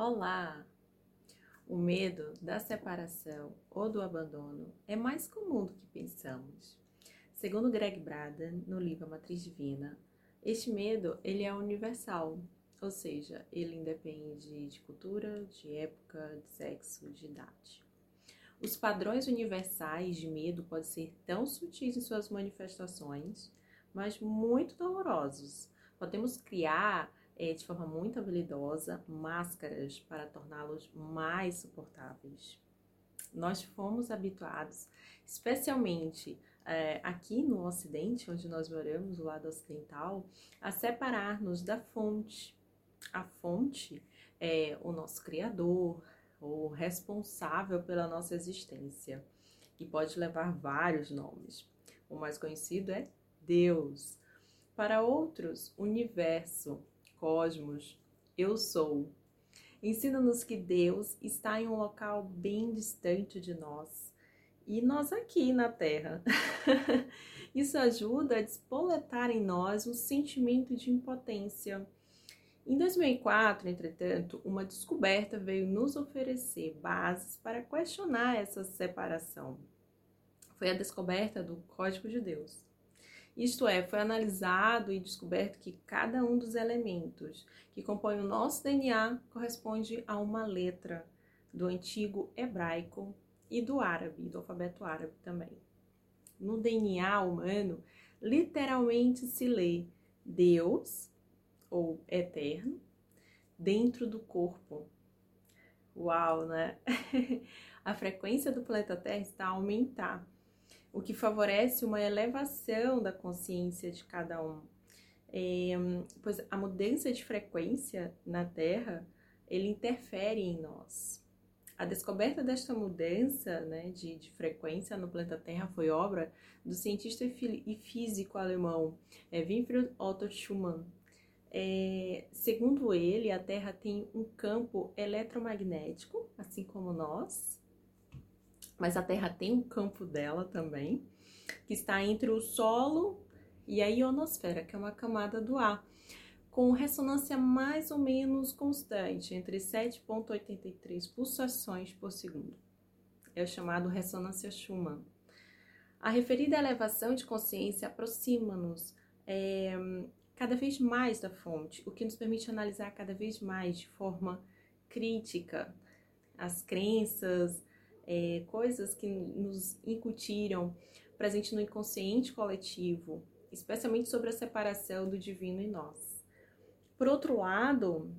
Olá! O medo da separação ou do abandono é mais comum do que pensamos. Segundo Greg Braden, no livro Matriz Divina, este medo ele é universal, ou seja, ele independe de cultura, de época, de sexo, de idade. Os padrões universais de medo podem ser tão sutis em suas manifestações, mas muito dolorosos. Podemos criar é, de forma muito habilidosa máscaras para torná-los mais suportáveis. Nós fomos habituados, especialmente é, aqui no Ocidente, onde nós moramos, o lado ocidental, a separar-nos da fonte. A fonte é o nosso Criador, o responsável pela nossa existência, e pode levar vários nomes. O mais conhecido é Deus. Para outros, universo, cosmos, eu sou. Ensina-nos que Deus está em um local bem distante de nós e nós aqui na Terra. Isso ajuda a despoletar em nós um sentimento de impotência. Em 2004, entretanto, uma descoberta veio nos oferecer bases para questionar essa separação. Foi a descoberta do Código de Deus. Isto é, foi analisado e descoberto que cada um dos elementos que compõem o nosso DNA corresponde a uma letra do antigo hebraico e do árabe, do alfabeto árabe também. No DNA humano, literalmente se lê Deus, ou eterno, dentro do corpo. Uau, né? a frequência do planeta Terra está a aumentar o que favorece uma elevação da consciência de cada um. É, pois a mudança de frequência na Terra, ele interfere em nós. A descoberta desta mudança né, de, de, frequência no planeta Terra foi obra do cientista e físico alemão é, Winfried Otto Schumann. É, segundo ele, a Terra tem um campo eletromagnético, assim como nós, mas a Terra tem um campo dela também, que está entre o solo e a ionosfera, que é uma camada do ar, com ressonância mais ou menos constante, entre 7,83 pulsações por segundo. É o chamado ressonância Schumann. A referida elevação de consciência aproxima-nos é, cada vez mais da fonte, o que nos permite analisar cada vez mais de forma crítica as crenças, é, coisas que nos incutiram presente no inconsciente coletivo, especialmente sobre a separação do divino em nós. Por outro lado,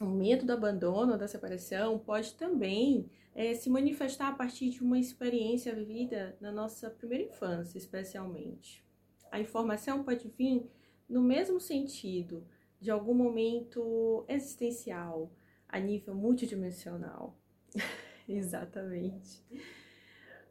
o medo do abandono, da separação, pode também é, se manifestar a partir de uma experiência vivida na nossa primeira infância, especialmente. A informação pode vir no mesmo sentido de algum momento existencial, a nível multidimensional. Exatamente.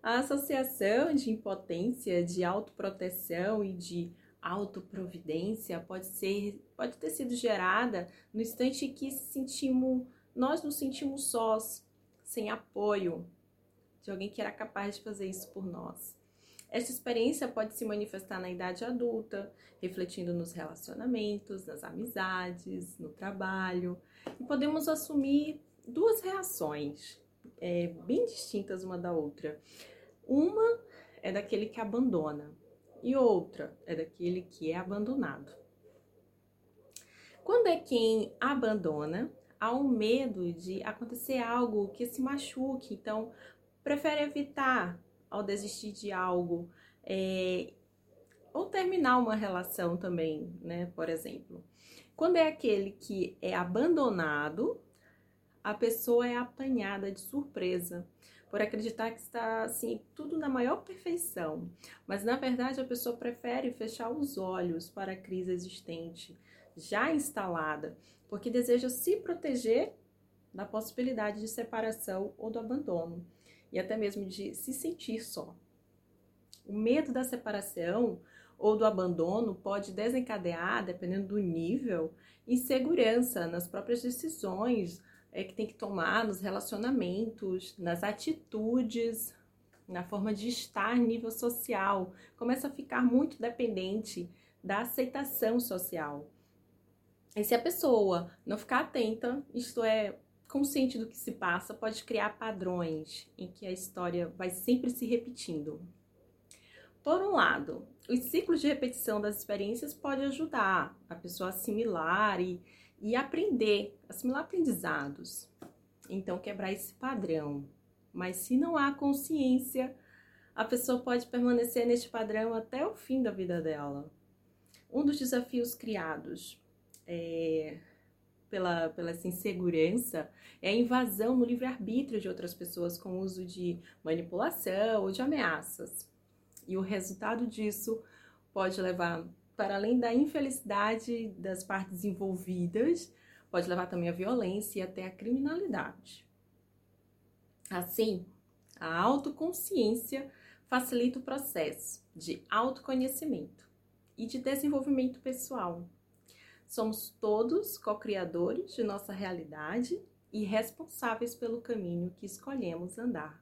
A associação de impotência, de autoproteção e de autoprovidência pode ser, pode ter sido gerada no instante em que sentimos, nós nos sentimos sós, sem apoio de alguém que era capaz de fazer isso por nós. Esta experiência pode se manifestar na idade adulta, refletindo nos relacionamentos, nas amizades, no trabalho, e podemos assumir duas reações é, bem distintas uma da outra. Uma é daquele que abandona e outra é daquele que é abandonado. Quando é quem abandona, há um medo de acontecer algo que se machuque, então prefere evitar ao desistir de algo é, ou terminar uma relação também, né? Por exemplo, quando é aquele que é abandonado, a pessoa é apanhada de surpresa por acreditar que está assim tudo na maior perfeição, mas na verdade a pessoa prefere fechar os olhos para a crise existente já instalada, porque deseja se proteger da possibilidade de separação ou do abandono e até mesmo de se sentir só. O medo da separação ou do abandono pode desencadear, dependendo do nível, insegurança nas próprias decisões é, que tem que tomar nos relacionamentos, nas atitudes, na forma de estar nível social. Começa a ficar muito dependente da aceitação social. E se a pessoa não ficar atenta, isto é, consciente do que se passa, pode criar padrões em que a história vai sempre se repetindo. Por um lado, os ciclos de repetição das experiências podem ajudar a pessoa a assimilar e, e aprender, assimilar aprendizados. Então, quebrar esse padrão. Mas se não há consciência, a pessoa pode permanecer neste padrão até o fim da vida dela. Um dos desafios criados é, pela, pela essa insegurança é a invasão no livre-arbítrio de outras pessoas com o uso de manipulação ou de ameaças. E o resultado disso pode levar, para além da infelicidade das partes envolvidas, pode levar também à violência e até à criminalidade. Assim, a autoconsciência facilita o processo de autoconhecimento e de desenvolvimento pessoal Somos todos co-criadores de nossa realidade e responsáveis pelo caminho que escolhemos andar.